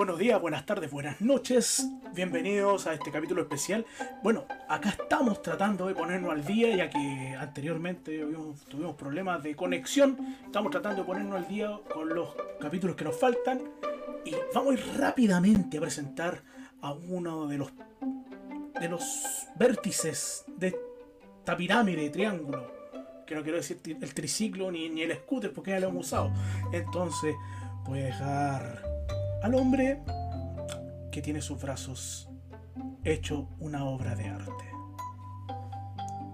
buenos días, buenas tardes, buenas noches. Bienvenidos a este capítulo especial. Bueno, acá estamos tratando de ponernos al día, ya que anteriormente tuvimos problemas de conexión. Estamos tratando de ponernos al día con los capítulos que nos faltan. Y vamos a ir rápidamente a presentar a uno de los, vértices de esta pirámide de triángulo. Que no quiero decir el triciclo ni, ni el scooter porque ya lo hemos usado. Entonces, voy a dejar al hombre que tiene sus brazos hecho una obra de arte.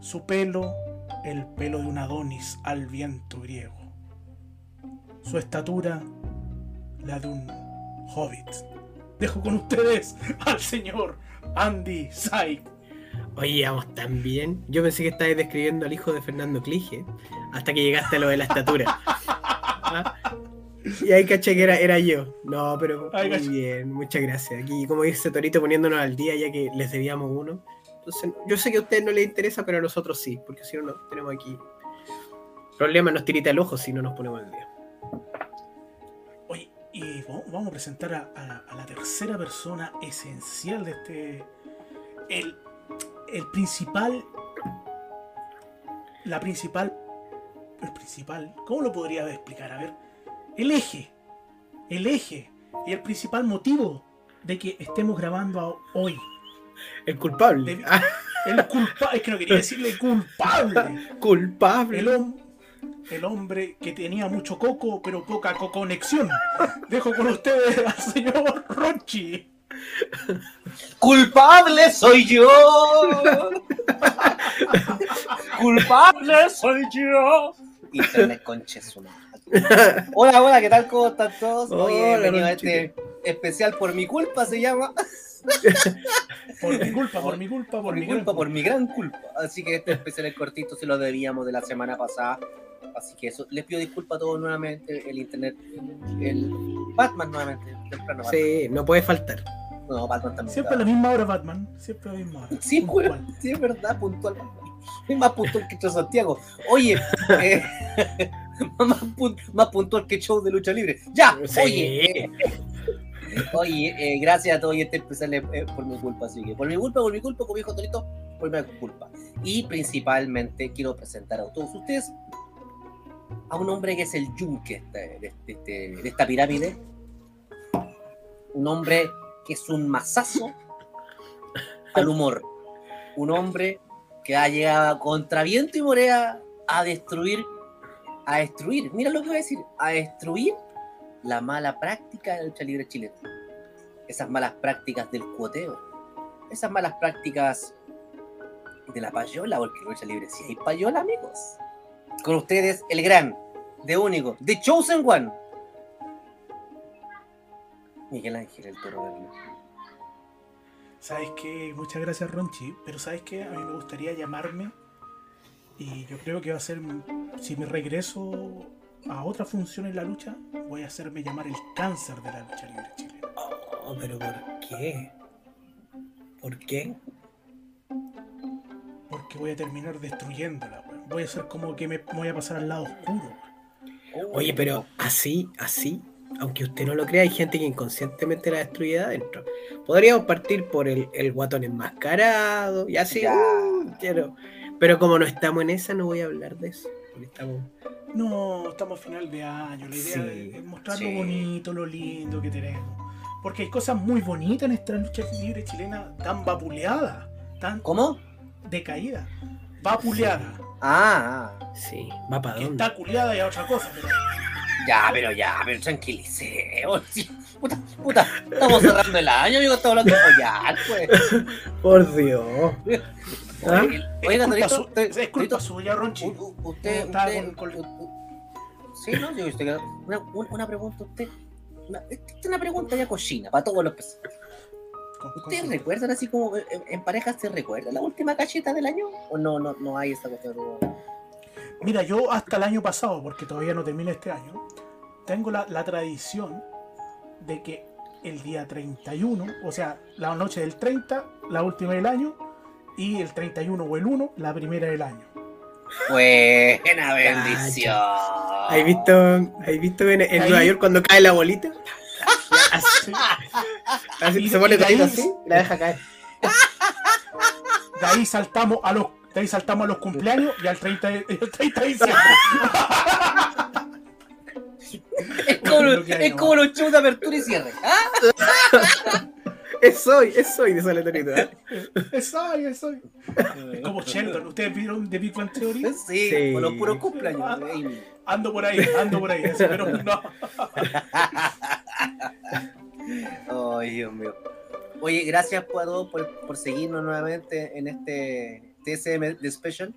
Su pelo, el pelo de un Adonis al viento griego. Su estatura, la de un hobbit. Dejo con ustedes al señor Andy Saik. Oye, vamos tan bien. Yo pensé que estabas describiendo al hijo de Fernando Clige hasta que llegaste a lo de la estatura. ¿Ah? Y ahí caché que era, yo. No, pero muy bien, muchas gracias. Aquí, como dice Torito, poniéndonos al día ya que les debíamos uno. Entonces, yo sé que a ustedes no les interesa, pero a nosotros sí, porque si no, no tenemos aquí problema, nos tirita el ojo si no nos ponemos al día. Oye, y vamos a presentar a, la tercera persona esencial de este. El, el principal. La principal. El principal. ¿Cómo lo podría explicar? A ver el eje, el eje y el principal motivo de que estemos grabando hoy. El culpable. el culpable, es que no quería decirle culpable. Culpable. El, hombre que tenía mucho coco, pero poca conexión. Dejo con ustedes al señor Rochi. ¡Culpable soy yo! ¡Culpable soy yo! Internet conches una. hola, hola, ¿qué tal? ¿Cómo están todos? bienvenido a este especial por mi culpa se llama. por mi culpa, por mi culpa, por, mi culpa, por mi gran culpa. Así que este especial es cortito, se lo debíamos de la semana pasada. Así que eso, les pido disculpas a todos nuevamente, el internet, el Batman nuevamente, temprano. Sí, no puede faltar. No, Batman también. Siempre a la misma hora, Batman. Siempre a la misma hora. Sí, sí es verdad, puntual. Más puntual que Santiago. Oye, eh, más, puntual que show de lucha libre. Ya, oye. oye, eh, gracias a todos y este especial eh, por mi culpa, así que por mi culpa, por mi culpa, como dijo Torito, por mi culpa. Y principalmente quiero presentar a todos ustedes a un hombre que es el yunque de, de, de esta pirámide. Un hombre que es un masazo al humor. Un hombre que ha llegado contra viento y morea a destruir a destruir, mira lo que voy a decir, a destruir la mala práctica de la lucha libre chilena. Esas malas prácticas del cuoteo, esas malas prácticas de la payola, porque la lucha libre si hay payola, amigos. Con ustedes, el gran, de único, The Chosen One. Miguel Ángel, el toro verde. ¿Sabes qué? Muchas gracias, Ronchi. Pero ¿sabes qué? A mí me gustaría llamarme y yo creo que va a ser, si me regreso a otra función en la lucha, voy a hacerme llamar el cáncer de la lucha libre chilena. Oh, pero ¿por qué? ¿Por qué? Porque voy a terminar destruyéndola, Voy a ser como que me voy a pasar al lado oscuro. Oye, pero así, así, aunque usted no lo crea, hay gente que inconscientemente la destruye adentro. Podríamos partir por el, el guatón enmascarado y así. Uh, quiero pero como no estamos en esa, no voy a hablar de eso. estamos... No, estamos a final de año. La idea es mostrar lo bonito, lo lindo que tenemos. Porque hay cosas muy bonitas en esta lucha libre chilena, tan vapuleada, tan. ¿Cómo? Decaída. Vapuleada. Ah, ah. sí. ¿Va para dónde? Está culiada y a otra cosa, pero. Ya, pero ya, pero tranquilice. Puta, puta, estamos cerrando el año, amigo, estamos hablando de follar, pues. Por Dios. ¿Ah? Oiga, es culpa, su, es culpa suya, Ronchi. Usted, usted, con, Sí, no, yo usted, una, una pregunta, usted. Una, esta es una pregunta ya cochina, para todos los. ¿Ustedes recuerdan así como en, pareja se recuerda la última cacheta del año? ¿O no, no, no hay esa cuestión? Mira, yo hasta el año pasado, porque todavía no termina este año, tengo la, la tradición de que el día 31, o sea, la noche del 30, la última del año, y el 31 o el 1, la primera del año. Buena bendición. ¿Has visto, ¿has visto en, Nueva York cuando cae la bolita? Así, se pone ahí, así y la deja caer. De ahí saltamos a los, de ahí saltamos a los cumpleaños y al 30 de, el 30 de diciembre. es como, es como los shows de apertura y cierre. ¿ah? Es hoy, es hoy de esa ¿eh? Es hoy, es hoy. Es como Sheldon. ¿Ustedes vieron The Big Bang Theory? Sí, sí. con los puros cumpleaños. Ando por ahí, ando por ahí. Pero no. Ay, Dios mío. Oye, gracias a todos por, por seguirnos nuevamente en este TSM de Special.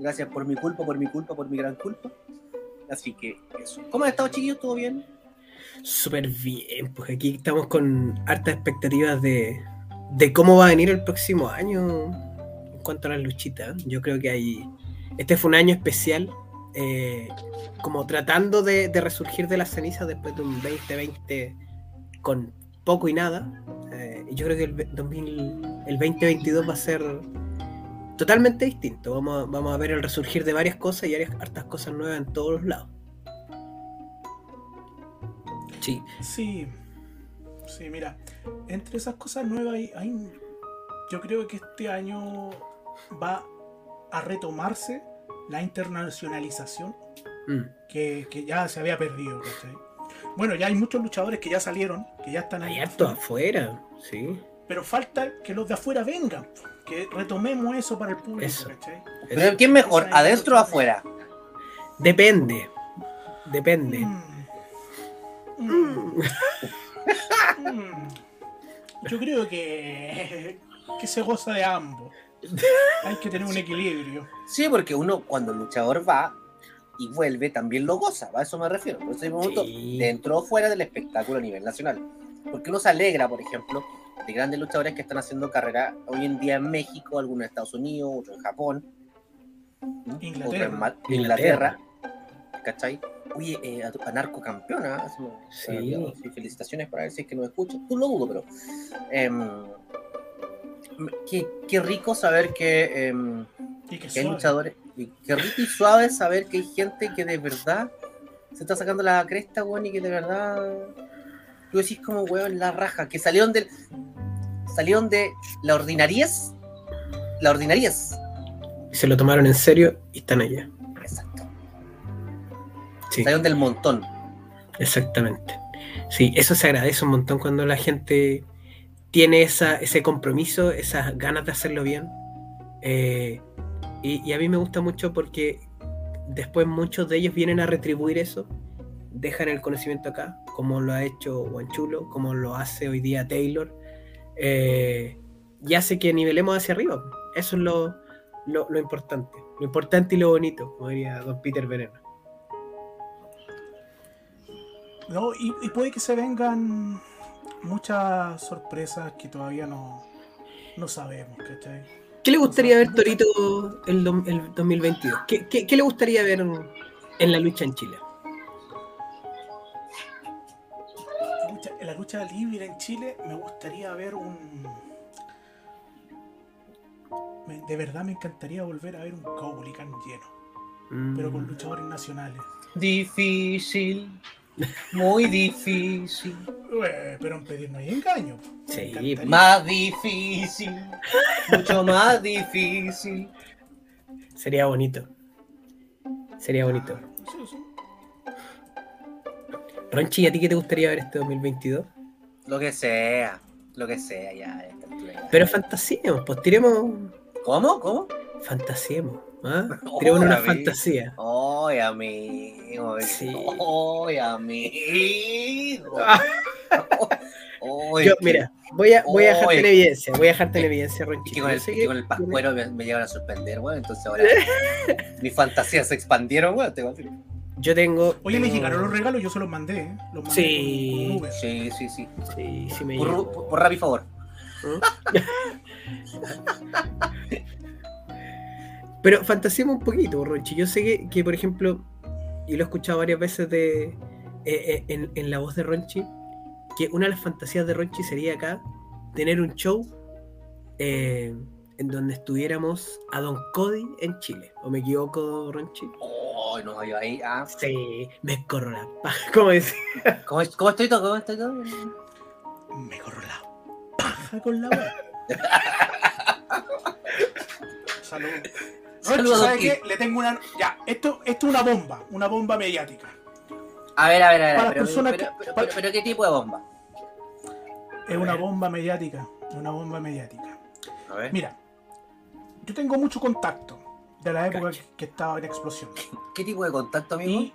Gracias por mi culpa, por mi culpa, por mi gran culpa. Así que eso. ¿Cómo han estado, chiquillos? ¿Todo bien? Súper bien, pues aquí estamos con hartas expectativas de, de cómo va a venir el próximo año en cuanto a las luchitas. Yo creo que hay. Este fue un año especial, eh, como tratando de, resurgir de las cenizas después de un 2020 con poco y nada. Eh, yo creo que el, 2022 va a ser totalmente distinto. Vamos, vamos a ver el resurgir de varias cosas y hartas cosas nuevas en todos los lados. Sí. Sí. Sí, mira, entre esas cosas nuevas hay, yo creo que este año va a retomarse la internacionalización mm. que, ya se había perdido. Bueno, ya hay muchos luchadores que ya salieron, que ya están ahí. afuera, sí. Pero falta que los de afuera vengan, que retomemos eso para el público. Eso. Pero ¿quién mejor, adentro o afuera? Depende. Depende. Mm. Mm. Yo creo que, que se goza de ambos. Hay que tener un equilibrio. Sí, porque uno cuando el luchador va y vuelve también lo goza, a eso me refiero. Por eso momento, dentro o fuera del espectáculo a nivel nacional. Porque uno se alegra, por ejemplo, de grandes luchadores que están haciendo carrera hoy en día en México, algunos en Estados Unidos, otros en Japón, Inglaterra. en Inglaterra, ¿cachai? Oye, eh, a, narco campeona. Sí. felicitaciones para ver si es que no escucho. Tú lo dudo, pero. Em, qué, rico saber que, em, hay luchadores. Y qué rico y suave saber que hay gente que de verdad se está sacando la cresta, weón, y que de verdad. Tú decís como, weón, la raja. Que salieron del. Salieron de la ordinariez. La ordinariez. Y se lo tomaron en serio y están allá. Sí. del montón. Exactamente. Sí, eso se agradece un montón cuando la gente tiene esa, ese compromiso, esas ganas de hacerlo bien. Eh, y, a mí me gusta mucho porque después muchos de ellos vienen a retribuir eso, dejan el conocimiento acá, como lo ha hecho Chulo, como lo hace hoy día Taylor, eh, y hace que nivelemos hacia arriba. Eso es lo, lo, lo importante, lo importante y lo bonito, como diría don Peter Veneno. No, y, puede que se vengan muchas sorpresas que todavía no, no sabemos, ¿cachai? ¿Qué le gustaría ver Torito el, el 2022? ¿Qué, ¿Qué, le gustaría ver en la lucha en Chile? En la lucha libre en Chile me gustaría ver un... De verdad me encantaría volver a ver un Caupolicán lleno, pero con mm. luchadores nacionales. Difícil muy difícil. pero en pedir no hay engaño. Sí, más difícil. Mucho más difícil. Sería bonito. Sería bonito. Ronchi, ¿a ti qué te gustaría ver este 2022? Lo que sea. Lo que sea, ya. Pero fantasiemos, pues tiremos. ¿Cómo? ¿Cómo? Fantasiemos. ¿Ah? Tenemos una fantasía. ¡Ay, amigo! Sí. ¡Ay, amigo! Yo, mira, voy a, voy a dejarte en evidencia, voy a dejarte en evidencia, Ronchito. Con el, con el pascuero me, me, llevan a sorprender, weón. Entonces ahora mis fantasías se expandieron, weón. Yo tengo. Oye, me llegaron los regalos, yo se los mandé, ¿eh? Los mandé sí. sí, sí, sí. Sí, sí me por, por, por favor. ¿Mm? Pero fantasiemos un poquito, Ronchi. Yo sé que, por ejemplo, y lo he escuchado varias veces de, eh, eh, en, la voz de Ronchi, que una de las fantasías de Ronchi sería acá tener un show eh, en donde estuviéramos a Don Cody en Chile. ¿O me equivoco, Ronchi? Oh, no, yo ahí. Ah. Sí, me corro la paja. ¿Cómo es? ¿Cómo, ¿Cómo, estoy todo? ¿Cómo estoy todo? Me corro la paja con la web. Saludos. Saludos. ¿Sabe qué? Le tengo una. Ya, esto, esto es una bomba, una bomba mediática. A ver, a ver, a ver. Pero, pero, que, pero, pero, ¿qué tipo de bomba? Es una bomba mediática. Una bomba mediática. A ver. Mira, yo tengo mucho contacto de la época que estaba en explosión. ¿Qué tipo de contacto, amigo? Y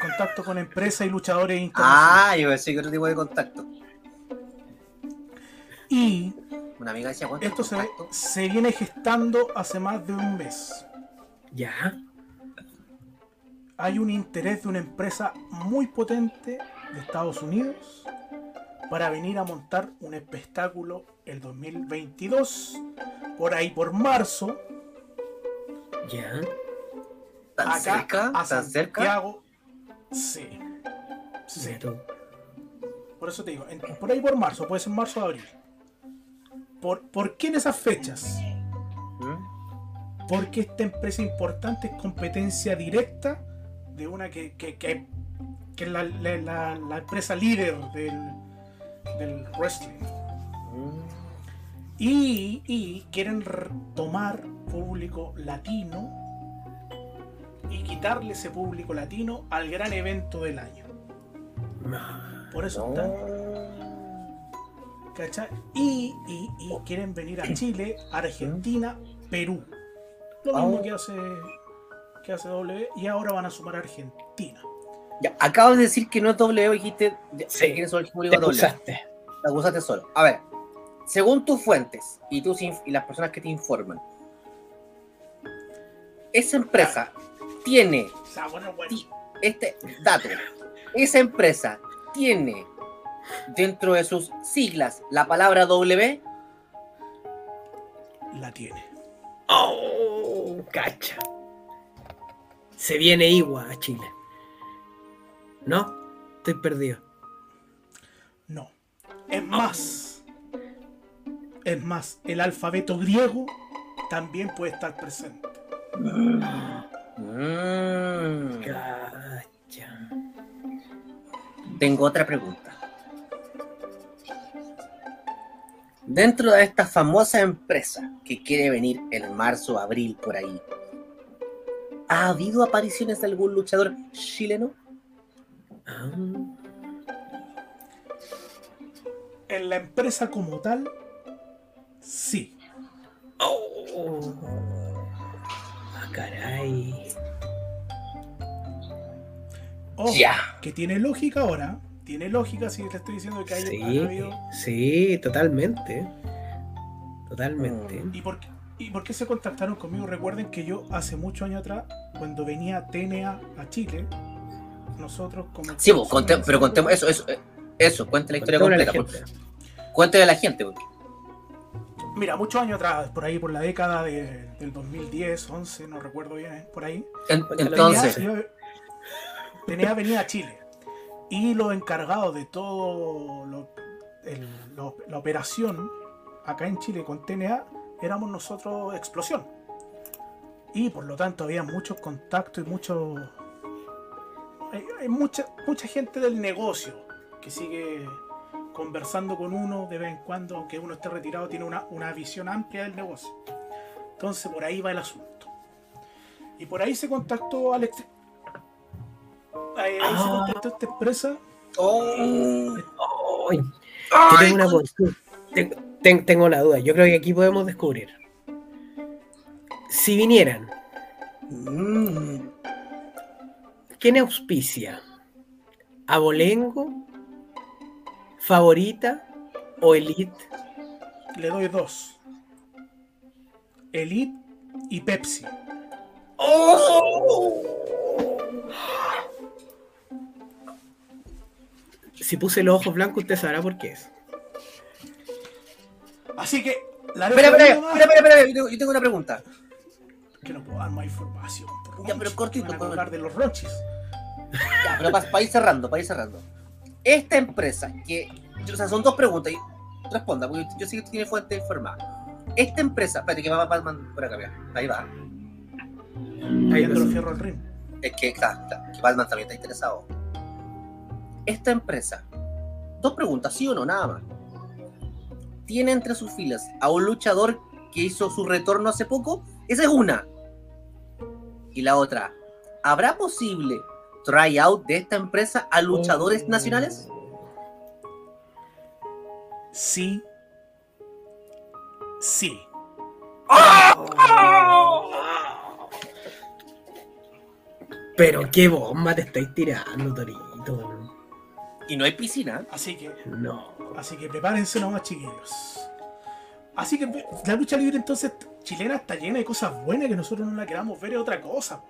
contacto con empresas y luchadores internacionales. Ah, yo pensé que otro tipo de contacto. Y una amiga decía, esto se, se, viene gestando hace más de un mes. Ya. Hay un interés de una empresa muy potente de Estados Unidos para venir a montar un espectáculo el 2022, por ahí por marzo, ya. ¿Tan acá, cerca? A ¿Tan Santiago. Sí. Sí. Por eso te digo, por ahí por marzo, puede ser marzo o abril. ¿Por, ¿Por qué en esas fechas? ¿Mm? Porque esta empresa importante es competencia directa de una que, que, que, que es la, la, la, empresa líder del, del wrestling. Mm. Y, y, quieren tomar público latino y quitarle ese público latino al gran evento del año. Por eso están. ¿Cachai? Y, y, quieren venir a Chile, Argentina, Perú. Lo mismo que hace que hace W y ahora van a sumar a Argentina. Ya, acabas de decir que no es W, dijiste sí, que te acusaste. Te acusaste solo. A ver, según tus fuentes y, tus y las personas que te informan, esa empresa tiene este dato. Esa empresa tiene dentro de sus siglas la palabra W. La tiene. Oh, cacha. Se viene Igua a Chile. ¿No? Estoy perdido. No. Es más. Es más, el alfabeto griego también puede estar presente. Mm. Tengo otra pregunta. Dentro de esta famosa empresa que quiere venir en marzo, abril, por ahí, ¿ha habido apariciones de algún luchador chileno? En la empresa como tal, sí. Oh caray. ya. que tiene lógica ahora. Tiene lógica si te estoy diciendo que hay sí, Sí, totalmente. Totalmente. ¿Y por, qué, ¿Y por qué se contactaron conmigo? Recuerden que yo hace muchos años atrás, cuando venía TNA a Chile, nosotros como... Sí, pero contemos eso, eso, eso, cuente la historia completa. Cuéntale a la gente. Porque... Mira, muchos años atrás, por ahí, por la década de, del 2010, 11, no recuerdo bien, ¿eh? por ahí. Entonces. Tenía, venía a Chile. Y los encargados de todo la operación acá en Chile con TNA éramos nosotros Explosión. Y por lo tanto había muchos contactos y muchos. Hay, mucha, mucha gente del negocio que sigue conversando con uno de vez en cuando, aunque uno esté retirado, tiene una, visión amplia del negocio. Entonces por ahí va el asunto. Y por ahí se contactó Alex. Ahí, se ah. contactó esta empresa. Oh. tengo, una, tengo, tengo una duda. Yo creo que aquí podemos descubrir. Si vinieran, mm. ¿quién auspicia? ¿Abolengo ¿Favorita o Elite? Le doy dos. Elite y Pepsi. ¡Oh! Si puse los ojos blancos, usted sabrá por qué es. Así que. La espera, espera, espera, espera, yo tengo una pregunta. Que no puedo dar más información. ya, pero cortito. Para hablar de los roches. Ya, pero para, para ir cerrando, para ir cerrando esta empresa, que, o sea, son dos preguntas, y responda, porque yo sé que tiene fuente informada. Esta empresa, espérate que va, va, por acá, mira. ahí va. Ahí lo cierro el ring. Es que, claro, claro, que Batman también está interesado. Esta empresa, dos preguntas, sí o no, nada más. ¿Tiene entre sus filas a un luchador que hizo su retorno hace poco? Esa es una. Y la otra, ¿habrá posible tryout de esta empresa a luchadores Oh. nacionales? Sí. Sí. Pero qué bomba te estáis tirando, Torito. Y no hay piscina. Así que, No. así que prepárense nomás, chiquillos. Así que la lucha libre entonces chilena está llena de cosas buenas que nosotros no la queramos ver, es otra cosa. po.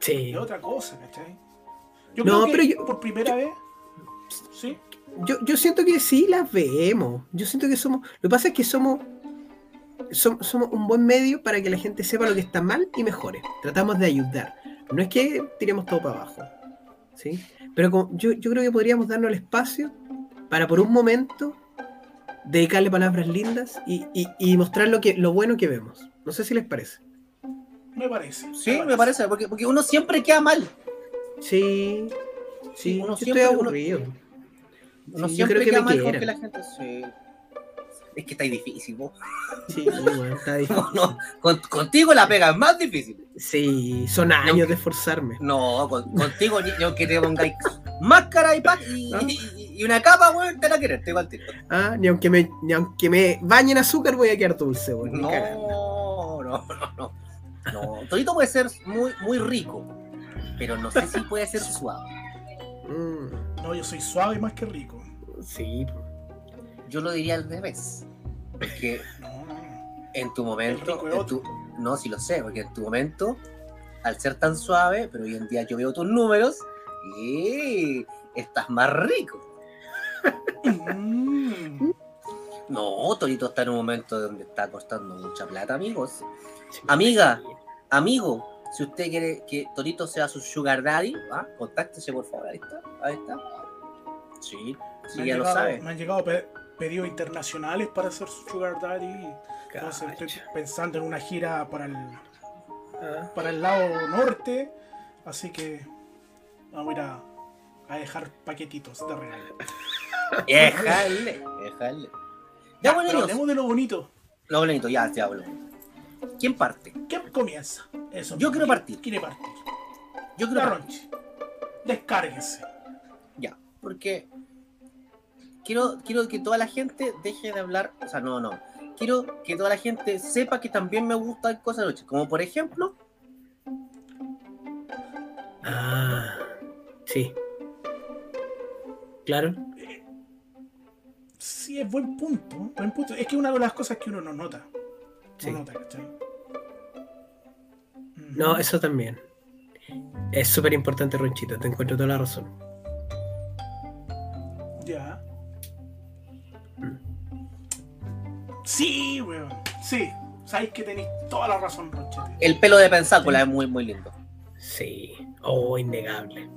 Sí. Es otra cosa, ¿cachai? Yo No, creo que pero yo- por primera vez. Sí. Yo, yo siento que sí las vemos. Yo siento que somos. Lo que pasa es que somos, som- somos un buen medio para que la gente sepa lo que está mal y mejore. Tratamos de ayudar. No es que tiremos todo para abajo. ¿sí? Pero como- yo, yo creo que podríamos darnos el espacio para por un momento dedicarle palabras lindas y, y- y mostrar lo, que, lo bueno que vemos. No sé si les parece. Me parece. Sí, me parece, porque, porque uno siempre queda mal. Sí. Sí, Uno yo siempre- estoy aburrido. Uno Sí, yo creo que queda me mal con que la gente se... Es que está difícil, vos. Sí, bueno, está difícil. No, no, con- contigo la pega es más difícil. Sí, son años de esforzarme. No, con- contigo ni- yo que te pongáis máscara y, y, ¿Ah? y- y una capa, weón, te la quieres, te igual tiro. Ah, ni aunque me, ni aunque me bañen azúcar voy a quedar dulce, weón. No, no, no, no. No, Torito puede ser muy, muy rico, pero no sé si puede ser suave. Mm, No, yo soy suave más que rico. sí, po. Yo lo diría al revés. Porque en tu momento, en tu- no, sí lo sé, porque en tu momento, al ser tan suave, pero hoy en día yo veo tus números y estás más rico. Mm. No, Torito está en un momento donde está costando mucha plata, amigos. Amiga. Amigo, si usted quiere que Torito sea su sugar daddy, ¿ah? contáctese por favor, ahí está, ahí está. Sí, sí, ya lo sabe. Me han llegado pedidos internacionales para hacer su Sugar Daddy. Entonces estoy pensando en una gira para el, Ah, para el lado norte. Así que vamos a ir a, a dejar paquetitos de regalo. Déjale, déjale. Ya, Ya, bueno, pero hablemos de lo bonito. lo bonito, ya, ya, lo bonito. ¿Quién parte? ¿Quién comienza? Eso. Yo quiero ¿quién partir. Quiere partir. Yo que Ronchi. Descárguense. Ya, porque quiero, quiero que toda la gente deje de hablar, o sea, no, no. Quiero que toda la gente sepa que también me gustan cosas de noche, como por ejemplo, Ah, sí. Claro. Sí, es buen punto. Buen punto. Es que una de las cosas que uno no nota. Sí. No nota, ¿cachai? No, eso también. Es súper importante, Ronchito. Te encuentro toda la razón. Sí, weón. Sí. Sabéis que tenéis toda la razón, Ronchete. el pelo de pensácula es muy, muy lindo. Sí. Oh, innegable.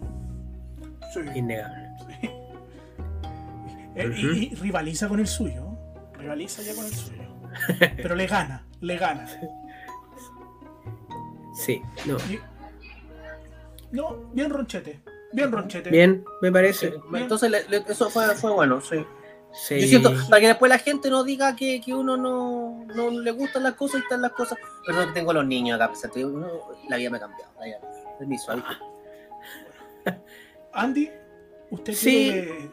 Sí. Innegable. sí. Eh, y- rivaliza con el suyo. Rivaliza ya con el suyo. Pero le gana, le gana. Sí. No. Y- No, bien Ronchete. Bien Ronchete. Bien, me parece. Entonces, le- le- eso fue, fue bueno, sí. Sí. Yo siento, para que después la gente no diga que, que uno no, no le gustan las cosas y están las cosas. Pero no tengo a los niños acá la vida me ha cambiado. la vida- Permiso. Andy, ¿usted Sí. quiere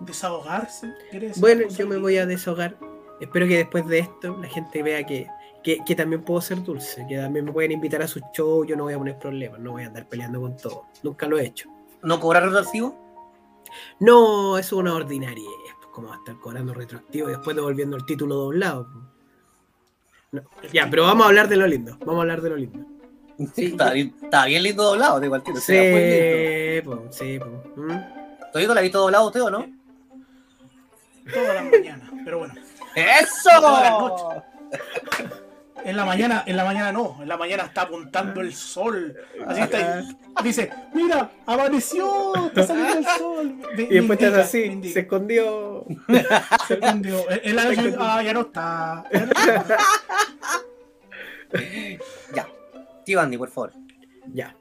desahogarse? ¿Quiere decir Bueno, yo me voy a deshogar. Espero que después de esto la gente vea que, que, que también puedo ser dulce, que también me pueden invitar a sus shows, yo no voy a poner problemas, no voy a andar peleando con todo. Nunca lo he hecho. ¿No cobrar retroactivo? No, eso es una ordinaria. ¿Cómo va a estar cobrando retroactivo y después devolviendo el título doblado? No. Ya, pero vamos a hablar de lo lindo. Vamos a hablar de lo lindo. Sí, está, bien, está bien lindo doblado, de. Sí, po, sí, po. ¿Mm? ¿Todavía la ha visto doblado usted o no? Toda la mañana. Pero bueno. ¡Eso! En la mañana, en la mañana no, en la mañana está apuntando el sol. Así está. y Dice, mira, amaneció, está saliendo el sol. Y después estás así, se escondió. Se escondió. En- la noche, ah, ya no está. ya no está. Ya. Tío Andy, por favor. Ya.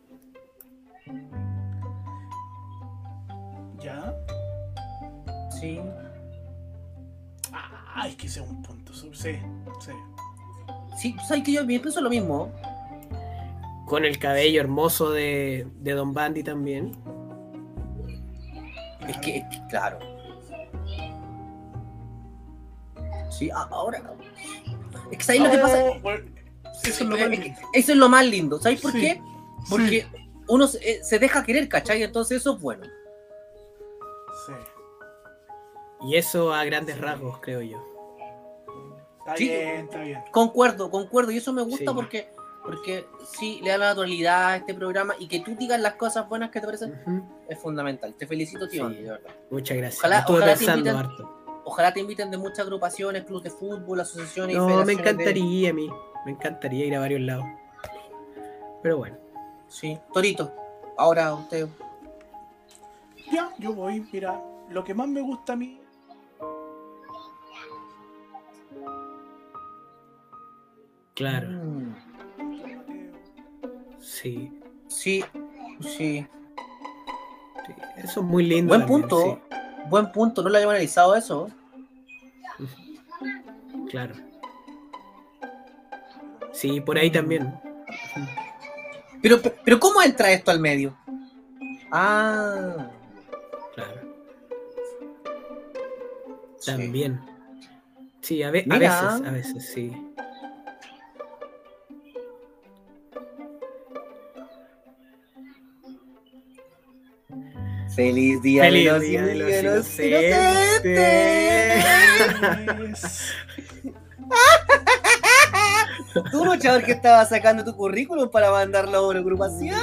¿Ya? Sí. Ah, es que sea un punto. Sí, sí. Sí, sabes que yo pienso lo mismo. Con el cabello hermoso de, de Don Bandy también. Es que, es que, claro. Sí, ahora. Es que ¿sabes lo que pasa? Eso es lo más lindo. Eso es lo más lindo. ¿Sabes por qué? Porque uno se, se, deja querer, ¿cachai? Entonces eso es bueno. Sí. Y eso a grandes rasgos, creo yo. Está bien, está bien. Concuerdo, concuerdo. Y eso me gusta porque porque sí, le da la naturalidad a este programa y que tú digas las cosas buenas que te parecen uh -huh. es fundamental. Te felicito, tío, sí. de verdad. Muchas gracias. Ojalá, ojalá te, inviten, ojalá, te inviten, de muchas agrupaciones, clubes de fútbol, asociaciones no, me encantaría de... a mí. Me encantaría ir a varios lados. Pero bueno. Sí. Torito, ahora usted. Ya, yo voy, mira, lo que más me gusta a mí Claro. Mm. Sí. Sí, sí. Eso es muy lindo. Buen también, punto. Sí. Buen punto. No lo había analizado eso. Claro. Sí, por ahí también. Pero, pero ¿cómo entra esto al medio? Ah. Claro. También. Sí, a, ve a veces, a veces, sí. Feliz día, Feliz de, los día de los inocentes. inocentes. Tú, luchador, que estabas sacando tu currículum para mandarlo a una agrupación.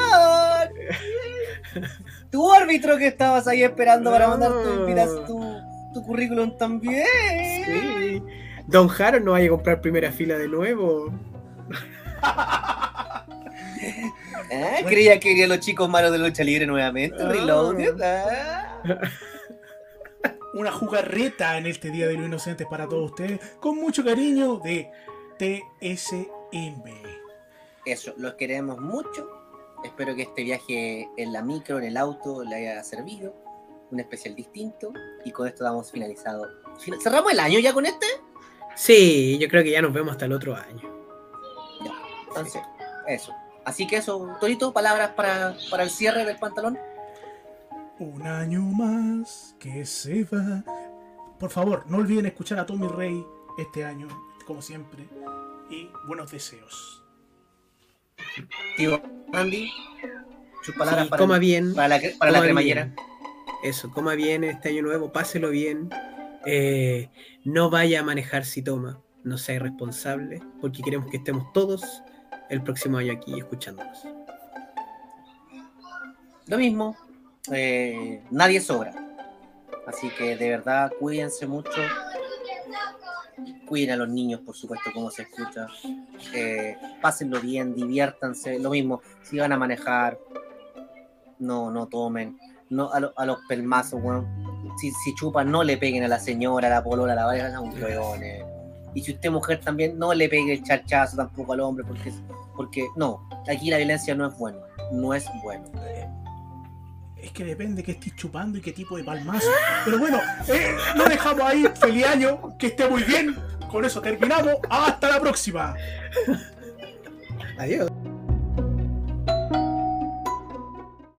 Tú, árbitro, que estabas ahí esperando para mandar tu, tu, tu currículum también. Sí. Don Jaro no vaya a comprar primera fila de nuevo. ¿Eh? Creía que querían los chicos malos de lucha libre nuevamente. Oh. Reloaded. ¿eh? Una jugarreta en este Día de los Inocentes para todos ustedes. Con mucho cariño de TSM. Eso, los queremos mucho. Espero que este viaje en la micro, en el auto, le haya servido. Un especial distinto. Y con esto damos finalizado. ¿Cerramos el año ya con este? Sí, yo creo que ya nos vemos hasta el otro año. Ya, entonces, eso. Así que eso, Torito, palabras para, para el cierre del pantalón. Un año más que se va. Por favor, no olviden escuchar a Tommy Rey este año, como siempre. Y buenos deseos. Tío Andy, sus palabras sí, para, coma bien, para la, para la cremallera. Bien. Eso, coma bien este año nuevo, páselo bien. Eh, no vaya a manejar si toma, no sea irresponsable, porque queremos que estemos todos el próximo año aquí escuchándonos. Lo mismo, eh, nadie sobra. Así que de verdad cuídense mucho. Cuiden a los niños, por supuesto, como se escucha. Eh, pásenlo bien, diviértanse. Lo mismo, si van a manejar, no, no tomen. No, a, lo, a los pelmazos, bueno, si, si, chupan, no le peguen a la señora, a la polola, a la vaina, a un weón. Y si usted mujer también, no le pegue el charchazo tampoco al hombre, porque, porque no, aquí la violencia no es buena, no es bueno. Es que depende que estés chupando y qué tipo de palmazo. Pero bueno, eh, lo dejamos ahí. Feliz año, que esté muy bien. Con eso terminamos. Hasta la próxima. Adiós.